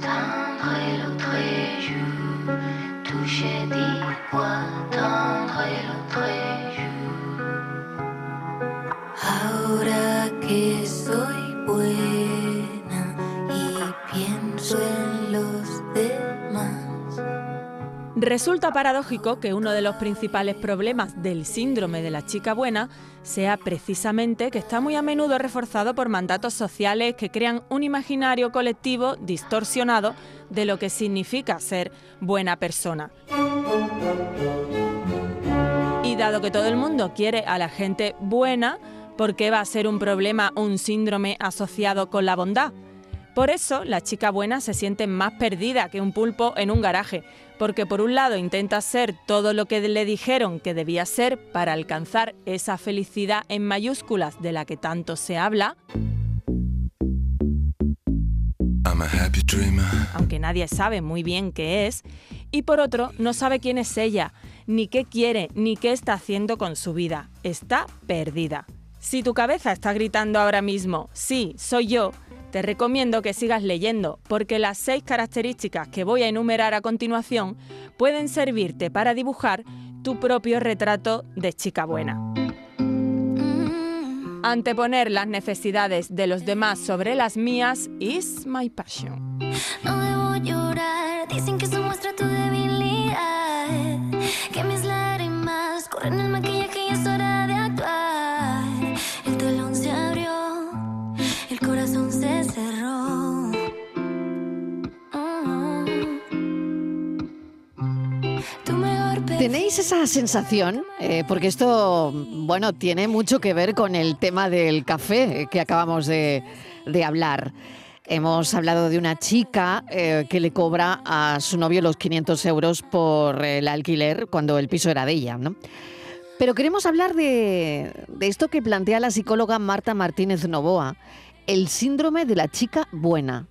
Tendre et l'autre et je touchais dix fois tendre et l'autre. Resulta paradójico que uno de los principales problemas del síndrome de la chica buena sea precisamente que está muy a menudo reforzado por mandatos sociales que crean un imaginario colectivo distorsionado de lo que significa ser buena persona. Y dado que todo el mundo quiere a la gente buena, ¿por qué va a ser un problema un síndrome asociado con la bondad? Por eso la chica buena se siente más perdida que un pulpo en un garaje, porque por un lado intenta ser todo lo que le dijeron que debía ser para alcanzar esa felicidad en mayúsculas de la que tanto se habla, aunque nadie sabe muy bien qué es, y por otro no sabe quién es ella, ni qué quiere, ni qué está haciendo con su vida. Está perdida. Si tu cabeza está gritando ahora mismo, sí, soy yo, te recomiendo que sigas leyendo, porque las seis características que voy a enumerar a continuación pueden servirte para dibujar tu propio retrato de chica buena. Anteponer las necesidades de los demás sobre las mías is my passion. No debo llorar, dicen que eso muestra tu debilidad. Que mis lágrimas corren el ¿Tenéis esa sensación? Eh, porque esto, bueno, tiene mucho que ver con el tema del café eh, que acabamos de, hablar. Hemos hablado de una chica eh, que le cobra a su novio los 500 euros por el alquiler cuando el piso era de ella, ¿no? Pero queremos hablar de, de esto que plantea la psicóloga Marta Martínez Novoa, el síndrome de la chica buena.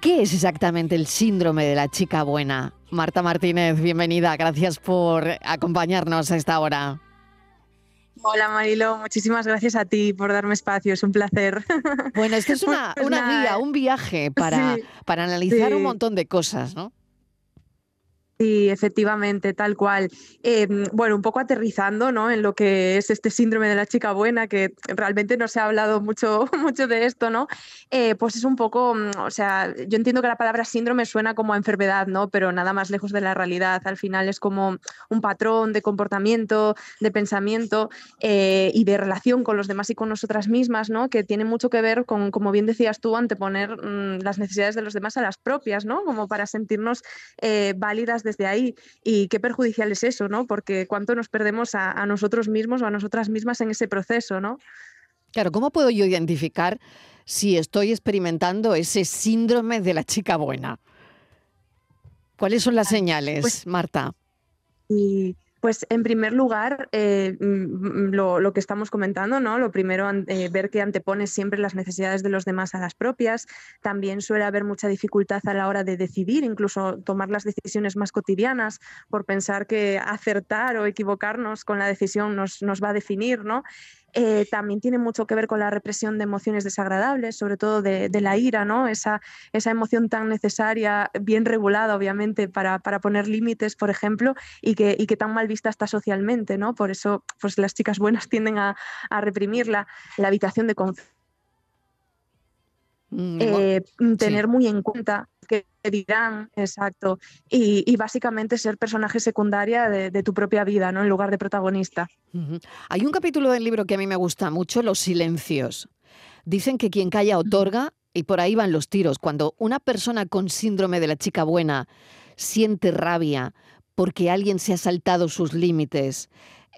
¿Qué es exactamente el síndrome de la chica buena? Marta Martínez, bienvenida. Gracias por acompañarnos a esta hora. Hola Marilo, muchísimas gracias a ti por darme espacio, es un placer. Bueno, esto es una, Pues una guía, un viaje para, Sí, para analizar sí. un montón de cosas, ¿no? Sí, efectivamente, tal cual. Eh, bueno, un poco aterrizando ¿no? en lo que es este síndrome de la chica buena, que realmente no se ha hablado mucho, mucho de esto, ¿no? Eh, pues es un poco, mm, o sea, yo entiendo que la palabra síndrome suena como a enfermedad, ¿no? Pero nada más lejos de la realidad. Al final es como un patrón de comportamiento, de pensamiento eh, y de relación con los demás y con nosotras mismas, ¿no? Que tiene mucho que ver con, como bien decías tú, anteponer mm, las necesidades de los demás a las propias, ¿no? Como para sentirnos válidas desde ahí. Y qué perjudicial es eso, ¿no? Porque cuánto nos perdemos a, a nosotros mismos o a nosotras mismas en ese proceso, ¿no? Claro, ¿cómo puedo yo identificar si estoy experimentando ese síndrome de la chica buena? ¿Cuáles son las señales, pues- Marta? Y pues en primer lugar, eh, mm, lo, lo que estamos comentando, ¿no? Lo primero, eh, ver que antepones siempre las necesidades de los demás a las propias. También suele haber mucha dificultad a la hora de decidir, incluso tomar las decisiones más cotidianas, por pensar que acertar o equivocarnos con la decisión nos, nos va a definir, ¿no? Eh, también tiene mucho que ver con la represión de emociones desagradables, sobre todo de, de la ira, ¿no? Esa, esa emoción tan necesaria, bien regulada, obviamente, para, para poner límites, por ejemplo, y que, y que tan mal vista está socialmente, ¿no? Por eso pues, las chicas buenas tienden a, a reprimirla. La habitación de confianza, Mm, eh, tener muy en cuenta qué dirán, exacto, y, y básicamente ser personaje secundaria de, de tu propia vida, ¿no? En lugar de protagonista. Hay un capítulo del libro que a mí me gusta mucho, los silencios. Dicen que quien calla otorga y por ahí van los tiros. Cuando una persona con síndrome de la chica buena siente rabia porque alguien se ha saltado sus límites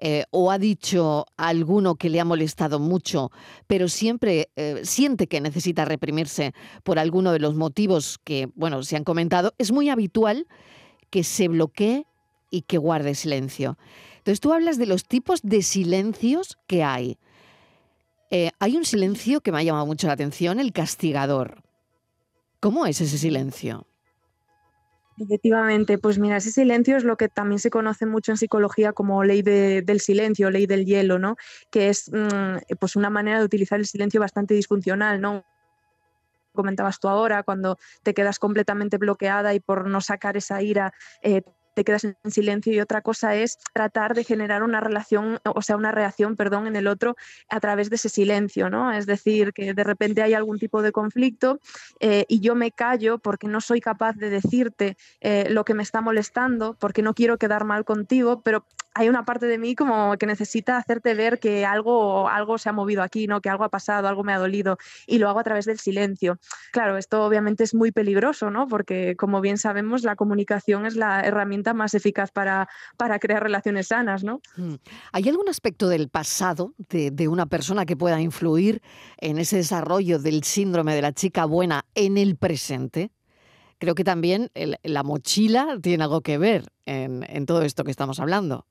eh, o ha dicho a alguno que le ha molestado mucho, pero siempre eh, siente que necesita reprimirse por alguno de los motivos que, bueno, se han comentado, es muy habitual que se bloquee y que guarde silencio. Entonces tú hablas de los tipos de silencios que hay. Eh, hay un silencio que me ha llamado mucho la atención, el castigador. ¿Cómo es ese silencio? Efectivamente, pues mira, ese silencio es lo que también se conoce mucho en psicología como ley de- del silencio, ley del hielo, ¿no? Que es mm, pues una manera de utilizar el silencio bastante disfuncional, ¿no? comentabas tú ahora, cuando te quedas completamente bloqueada y por no sacar esa ira eh, te quedas en silencio y otra cosa es tratar de generar una relación, o sea, una reacción, perdón, en el otro a través de ese silencio, ¿no? Es decir, que de repente hay algún tipo de conflicto eh, y yo me callo porque no soy capaz de decirte eh, lo que me está molestando, porque no quiero quedar mal contigo, pero hay una parte de mí como que necesita hacerte ver que algo, algo se ha movido aquí, ¿no? que algo ha pasado, algo me ha dolido, y lo hago a través del silencio. Claro, esto obviamente es muy peligroso, ¿no? porque como bien sabemos, la comunicación es la herramienta más eficaz para, para crear relaciones sanas. ¿no? Mm. ¿Hay algún aspecto del pasado de, de una persona que pueda influir en ese desarrollo del síndrome de la chica buena en el presente? Creo que también la mochila tiene algo que ver en, en todo esto que estamos hablando.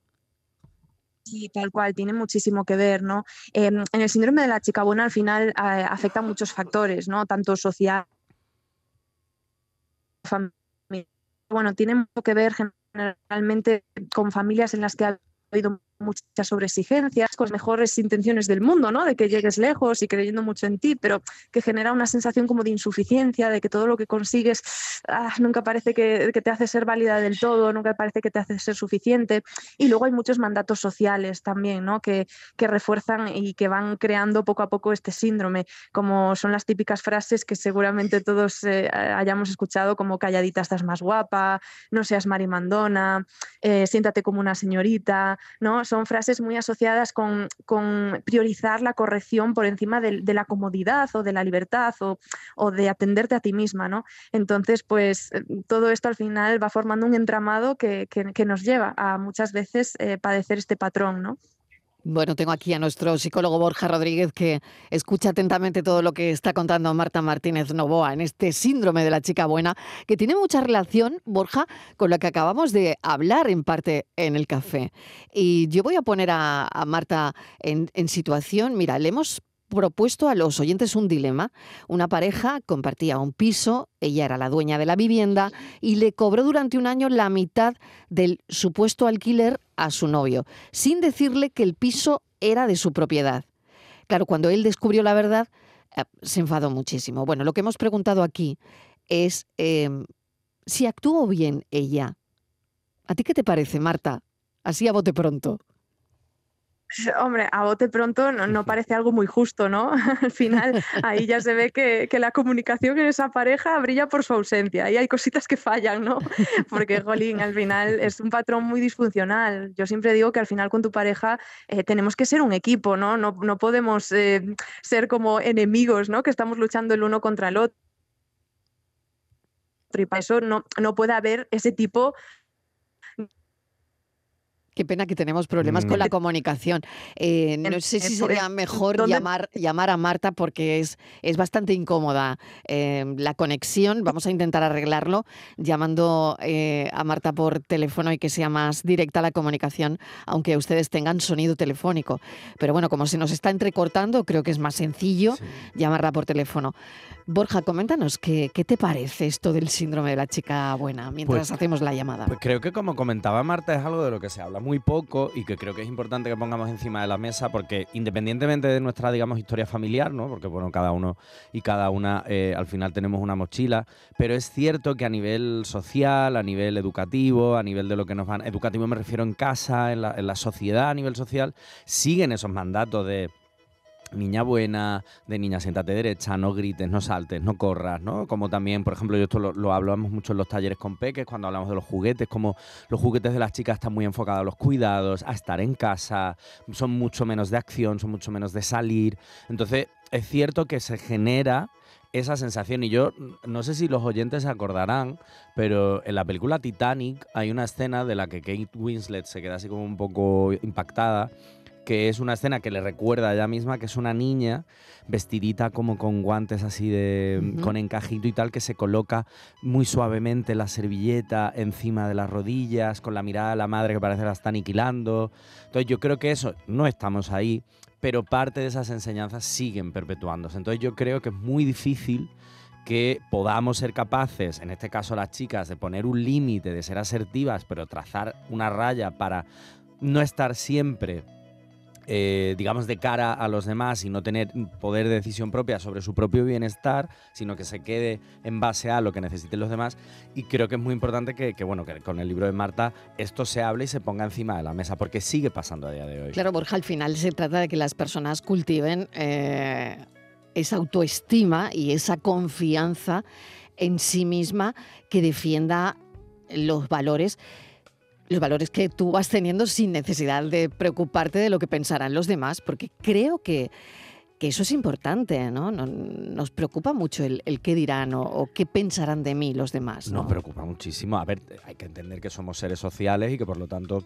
Sí, tal cual, tiene muchísimo que ver, ¿no? Em, en el síndrome de la chica buena al final eh, afecta muchos factores, ¿no? Tanto social, familiar. Bueno, tiene mucho que ver generalmente con familias en las que ha habido muchas sobreexigencias, con las mejores intenciones del mundo, ¿no? De que llegues lejos y creyendo mucho en ti, pero que genera una sensación como de insuficiencia, de que todo lo que consigues ah, nunca parece que, te hace ser válida del todo, nunca parece que te hace ser suficiente. Y luego hay muchos mandatos sociales también, ¿no? Que, que refuerzan y que van creando poco a poco este síndrome, como son las típicas frases que seguramente todos eh, hayamos escuchado, como calladita estás más guapa, no seas marimandona, eh, siéntate como una señorita, ¿no? Son frases muy asociadas con, priorizar la corrección por encima de, la comodidad o de la libertad o, de atenderte a ti misma, ¿no? Entonces, pues eh, todo esto al final va formando un entramado que nos lleva a muchas veces eh, padecer este patrón, ¿no? Bueno, tengo aquí a nuestro psicólogo Borja Rodríguez que escucha atentamente todo lo que está contando Marta Martínez Novoa en este síndrome de la chica buena, que tiene mucha relación, Borja, con lo que acabamos de hablar en parte en el café. Y yo voy a poner a, Marta en, en situación, mira, le hemos propuesto a los oyentes un dilema. Una pareja compartía un piso, ella era la dueña de la vivienda y le cobró durante un año la mitad del supuesto alquiler a su novio, sin decirle que el piso era de su propiedad. Claro, cuando él descubrió la verdad, eh, se enfadó muchísimo. Bueno, lo que hemos preguntado aquí es eh, si actuó bien ella. ¿A ti qué te parece, Marta? Así a bote pronto. Hombre, a bote pronto no, no, parece algo muy justo, ¿no? Al final ahí ya se ve que, que, la comunicación en esa pareja brilla por su ausencia y hay cositas que fallan, ¿no? Porque, Jolín, al final es un patrón muy disfuncional. Yo siempre digo que al final con tu pareja eh, tenemos que ser un equipo, ¿no? No, no podemos eh, ser como enemigos, ¿no? Que estamos luchando el uno contra el otro. Y para eso no, no puede haber ese tipo Qué pena que tenemos problemas mm. con la comunicación. Eh, no sé si sería mejor llamar, llamar a Marta porque es, es bastante incómoda eh, la conexión. Vamos a intentar arreglarlo llamando eh, a Marta por teléfono y que sea más directa la comunicación, aunque ustedes tengan sonido telefónico. Pero bueno, como se nos está entrecortando, creo que es más sencillo sí. llamarla por teléfono. Borja, coméntanos, ¿qué, ¿qué, te parece esto del síndrome de la chica buena mientras pues, hacemos la llamada? Pues creo que como comentaba Marta es algo de lo que se habla muy poco y que creo que es importante que pongamos encima de la mesa porque independientemente de nuestra, digamos, historia familiar, ¿no? Porque bueno, cada uno y cada una eh, al final tenemos una mochila, pero es cierto que a nivel social, a nivel educativo, a nivel de lo que nos van... Educativo me refiero en casa, en la, en la sociedad a nivel social, siguen esos mandatos de niña buena, de niña siéntate derecha, no grites, no saltes, no corras, ¿no? Como también, por ejemplo, yo esto lo, lo, hablamos mucho en los talleres con peques, cuando hablamos de los juguetes, como los juguetes de las chicas están muy enfocados a los cuidados, a estar en casa, son mucho menos de acción, son mucho menos de salir. Entonces, es cierto que se genera esa sensación. Y yo no sé si los oyentes se acordarán, pero en la película Titanic hay una escena de la que Kate Winslet se queda así como un poco impactada que es una escena que le recuerda a ella misma que es una niña vestidita como con guantes así de uh -huh. con encajito y tal que se coloca muy suavemente la servilleta encima de las rodillas con la mirada de la madre que parece que la está aniquilando. Entonces yo creo que eso no estamos ahí, pero parte de esas enseñanzas siguen perpetuándose. Entonces yo creo que es muy difícil que podamos ser capaces, en este caso las chicas, de poner un límite, de ser asertivas, pero trazar una raya para no estar siempre eh, digamos, de cara a los demás y no tener poder de decisión propia sobre su propio bienestar, sino que se quede en base a lo que necesiten los demás. Y creo que es muy importante que, bueno, que con el libro de Marta esto se hable y se ponga encima de la mesa, porque sigue pasando a día de hoy. Claro, Borja, al final se trata de que las personas cultiven eh, esa autoestima y esa confianza en sí misma que defienda los valores los valores que tú vas teniendo sin necesidad de preocuparte de lo que pensarán los demás, porque creo que, eso es importante, ¿no? Nos preocupa mucho el, qué dirán o, qué pensarán de mí los demás. Nos preocupa muchísimo. A ver, hay que entender que somos seres sociales y que por lo tanto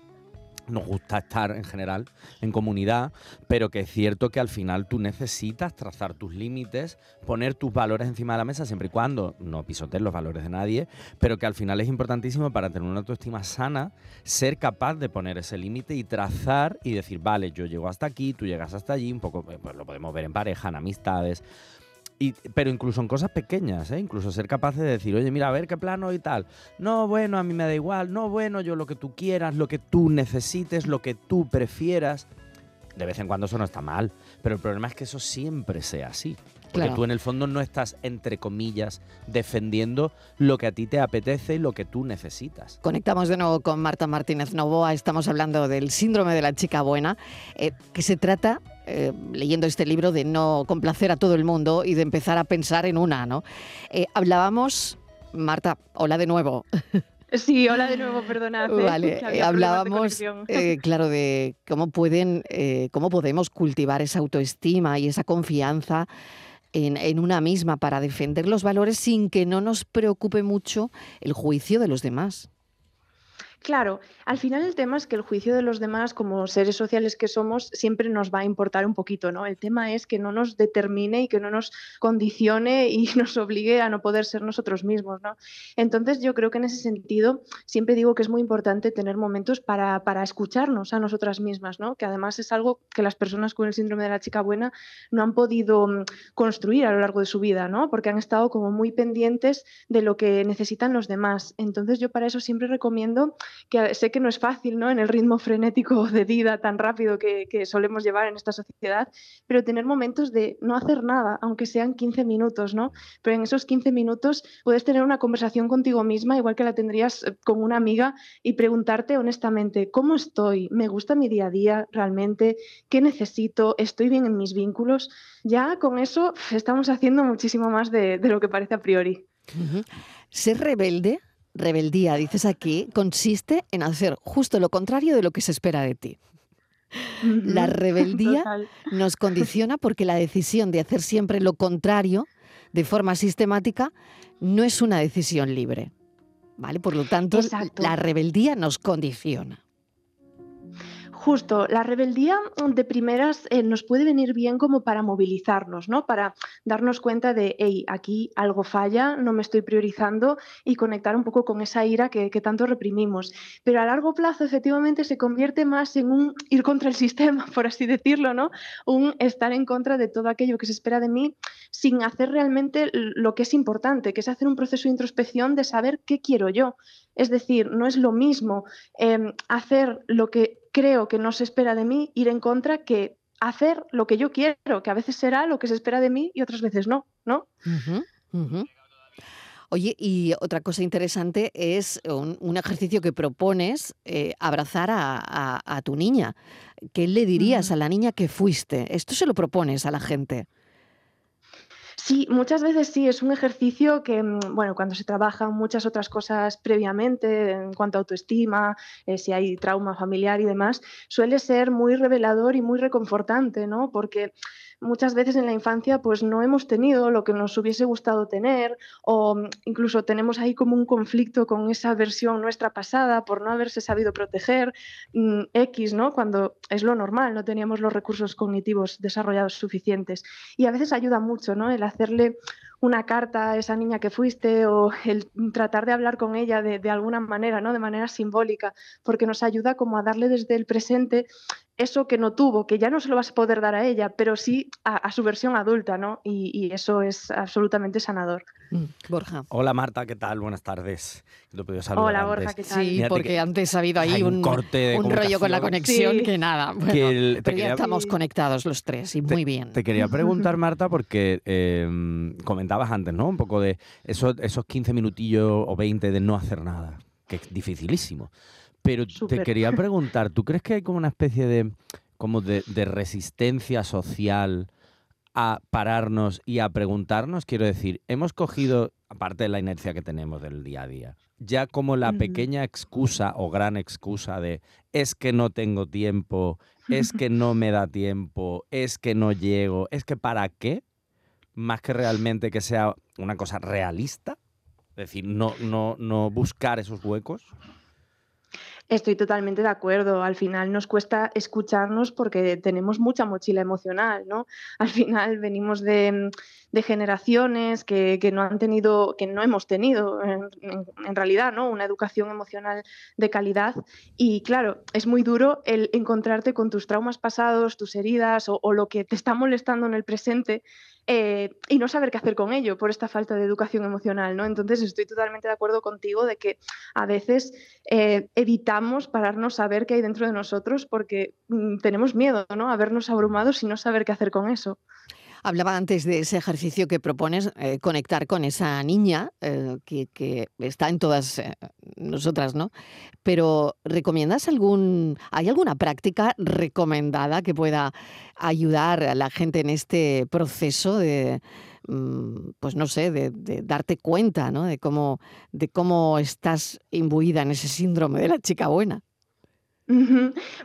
nos gusta estar en general en comunidad, pero que es cierto que al final tú necesitas trazar tus límites, poner tus valores encima de la mesa, siempre y cuando no pisotees los valores de nadie, pero que al final es importantísimo para tener una autoestima sana, ser capaz de poner ese límite y trazar y decir, vale, yo llego hasta aquí, tú llegas hasta allí, un poco, pues lo podemos ver en pareja, en amistades, pero incluso en cosas pequeñas, ¿eh? incluso ser capaz de decir, oye, mira, a ver qué plano y tal. No, bueno, a mí me da igual. No, bueno, yo lo que tú quieras, lo que tú necesites, lo que tú prefieras. De vez en cuando eso no está mal, pero el problema es que eso siempre sea así. Porque tú en el fondo no estás, entre comillas, defendiendo lo que a ti te apetece y lo que tú necesitas. Conectamos de nuevo con Marta Martínez Novoa. Estamos hablando del síndrome de la chica buena, eh, que se trata eh, leyendo este libro de no complacer a todo el mundo y de empezar a pensar en una, ¿no? Eh, hablábamos, Marta, hola de nuevo. Sí, hola de nuevo, perdona. Vale, hablábamos, claro, de cómo pueden, cómo podemos cultivar esa autoestima y esa confianza en, una misma para defender los valores sin que no nos preocupe mucho el juicio de los demás. Claro, al final el tema es que el juicio de los demás, como seres sociales que somos, siempre nos va a importar un poquito, ¿no? El tema es que no nos determine y que no nos condicione y nos obligue a no poder ser nosotros mismos, ¿no? Entonces yo creo que en ese sentido siempre digo que es muy importante tener momentos para, para escucharnos a nosotras mismas, ¿no? Que además es algo que las personas con el síndrome de la chica buena no han podido mm, construir a lo largo de su vida, ¿no? Porque han estado como muy pendientes de lo que necesitan los demás. Entonces yo para eso siempre recomiendo que sé que no es fácil ¿no? en el ritmo frenético de vida tan rápido que, solemos llevar en esta sociedad, pero tener momentos de no hacer nada, aunque sean 15 minutos, ¿no? Pero en esos 15 minutos puedes tener una conversación contigo misma, igual que la tendrías eh, con una amiga, y preguntarte honestamente, ¿cómo estoy? ¿Me gusta mi día a día realmente? ¿Qué necesito? ¿Estoy bien en mis vínculos? Ya con eso estamos haciendo muchísimo más de, lo que parece a priori. Ser rebelde rebeldía, dices aquí, consiste en hacer justo lo contrario de lo que se espera de ti. La rebeldía nos condiciona porque la decisión de hacer siempre lo contrario de forma sistemática no es una decisión libre. ¿Vale? Por lo tanto, la rebeldía nos condiciona. Justo, la rebeldía mm, de primeras eh, nos puede venir bien como para movilizarnos, ¿no? Para darnos cuenta de, hey, aquí algo falla, no me estoy priorizando y conectar un poco con esa ira que, tanto reprimimos. Pero a largo plazo, efectivamente, se convierte más en un ir contra el sistema, por así decirlo, ¿no? Un estar en contra de todo aquello que se espera de mí sin hacer realmente lo que es importante, que es hacer un proceso de introspección de saber qué quiero yo. Es decir, no es lo mismo em, hacer lo que creo que no se espera de mí, ir en contra, que hacer lo que yo quiero, que a veces será lo que se espera de mí y otras veces no, ¿no? Oye, y otra cosa interesante es un, ejercicio que propones, eh, abrazar a, tu niña. ¿Qué le dirías a la niña que fuiste? Esto se lo propones a la gente. Sí, muchas veces sí, es un ejercicio que, mm, bueno, cuando se trabajan muchas otras cosas previamente en cuanto a autoestima, eh, si hay trauma familiar y demás, suele ser muy revelador y muy reconfortante, ¿no? Porque muchas veces en la infancia pues no hemos tenido lo que nos hubiese gustado tener o mm, incluso tenemos ahí como un conflicto con esa versión nuestra pasada por no haberse sabido proteger mm, X, ¿no? Cuando es lo normal, no teníamos los recursos cognitivos desarrollados suficientes. Y a veces ayuda mucho, ¿no? El hacerle una carta a esa niña que fuiste o el tratar de hablar con ella de, de alguna manera, ¿no? De manera simbólica, porque nos ayuda como a darle desde el presente eso que no tuvo, que ya no se lo vas a poder dar a ella, pero sí a, su versión adulta, ¿no? Y, eso es absolutamente sanador. Mm, Borja. Hola Marta, ¿qué tal? Buenas tardes. Hola Borja, ¿qué tal? Sí, porque antes ha habido ahí un, un, rollo con la conexión que nada. pero ya estamos conectados los tres y muy bien. Te quería preguntar, Marta, porque em, comentabas antes, ¿no? Un poco de esos, esos 15 minutillos o 20 de no hacer nada, que es dificilísimo. Pero te quería preguntar, ¿tú crees que hay como una especie de, como de, resistencia social a pararnos y a preguntarnos? Quiero decir, hemos cogido, aparte de la inercia que tenemos del día a día, ya como la pequeña excusa o gran excusa de es que no tengo tiempo, es que no me da tiempo, es que no llego, es que para qué, más que realmente que sea una cosa realista, es decir, no, no, no buscar esos huecos. Estoy totalmente de acuerdo. Al final nos cuesta escucharnos porque tenemos mucha mochila emocional, ¿no? Al final venimos de, generaciones que, no han tenido, que no hemos tenido en, realidad, ¿no? Una educación emocional de calidad. Y claro, es muy duro el encontrarte con tus traumas pasados, tus heridas o lo que te está molestando en el presente eh, y no saber qué hacer con ello por esta falta de educación emocional, ¿no? Entonces estoy totalmente de acuerdo contigo de que a veces eh, evitamos pararnos a ver qué hay dentro de nosotros porque mm, tenemos miedo, ¿no? A vernos abrumados y no saber qué hacer con eso. Hablaba antes de ese ejercicio que propones, eh, conectar con esa niña eh, que, está en todas eh, nosotras, ¿no? Pero ¿recomiendas algún, hay alguna práctica recomendada que pueda ayudar a la gente en este proceso de, mm, pues no sé, de, de, darte cuenta, ¿no? De cómo, de cómo estás imbuida en ese síndrome de la chica buena.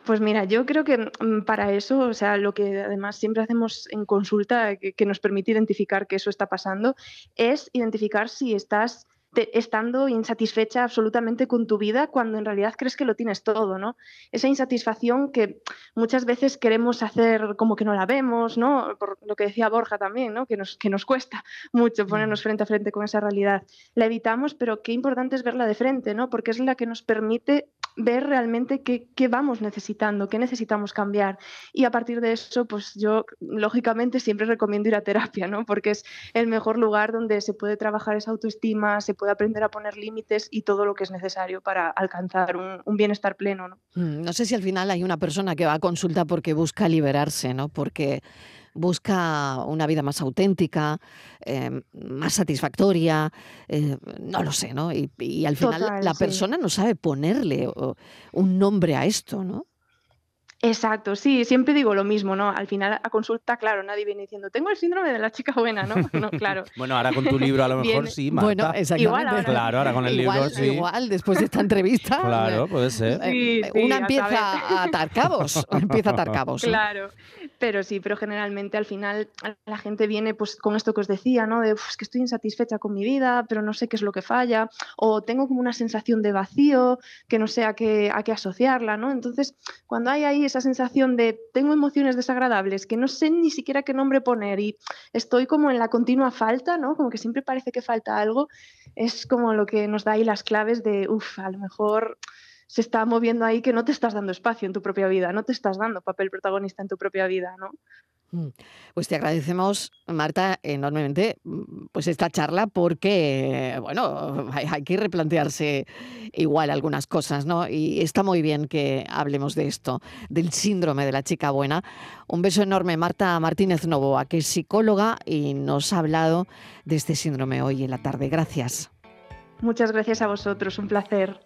Pues mira, yo creo que mm, para eso, o sea, lo que además siempre hacemos en consulta que, nos permite identificar que eso está pasando, es identificar si estás estando insatisfecha absolutamente con tu vida cuando en realidad crees que lo tienes todo, ¿no? Esa insatisfacción que muchas veces queremos hacer como que no la vemos, ¿no? Por lo que decía Borja también, ¿no? Que nos, que nos cuesta mucho ponernos frente a frente con esa realidad. La evitamos, pero qué importante es verla de frente, ¿no? Porque es la que nos permite ver realmente qué, qué vamos necesitando, qué necesitamos cambiar. Y a partir de eso, pues yo lógicamente siempre recomiendo ir a terapia, ¿no? Porque es el mejor lugar donde se puede trabajar esa autoestima, se puede aprender a poner límites y todo lo que es necesario para alcanzar un, bienestar pleno. ¿no? Mm, no sé si al final hay una persona que va a consulta porque busca liberarse, ¿no? porque busca una vida más auténtica, em, más satisfactoria, eh, no lo sé, ¿no? Y, al final la persona no sabe ponerle un nombre a esto, ¿no? Exacto, sí, siempre digo lo mismo, ¿no? Al final a consulta, claro, nadie viene diciendo, tengo el síndrome de la chica buena, ¿no? No, claro. bueno, ahora con tu libro a lo mejor sí, Marta. Bueno, exactamente. Igual ahora. Claro, ahora con el libro sí. Igual, después de esta entrevista. claro, puede ser. Eh, una empieza a atar cabos, empieza a atar cabos. Claro, pero sí, pero generalmente al final la gente viene pues con esto que os decía, ¿no? De, es que estoy insatisfecha con mi vida, pero no sé qué es lo que falla, o tengo como una sensación de vacío que no sé a qué, a qué asociarla, ¿no? Entonces, cuando hay ahí esa sensación de tengo emociones desagradables que no sé ni siquiera qué nombre poner y estoy como en la continua falta, ¿no? Como que siempre parece que falta algo, es como lo que nos da ahí las claves de, uff, a lo mejor se está moviendo ahí que no te estás dando espacio en tu propia vida, no te estás dando papel protagonista en tu propia vida, ¿no? Mm. Pues te agradecemos, Marta, enormemente mm, pues esta charla porque, bueno, hay, que replantearse igual algunas cosas, ¿no? Y está muy bien que hablemos de esto, del síndrome de la chica buena. Un beso enorme, Marta Martínez Novoa, que es psicóloga y nos ha hablado de este síndrome hoy en la tarde. Gracias. Muchas gracias a vosotros, un placer.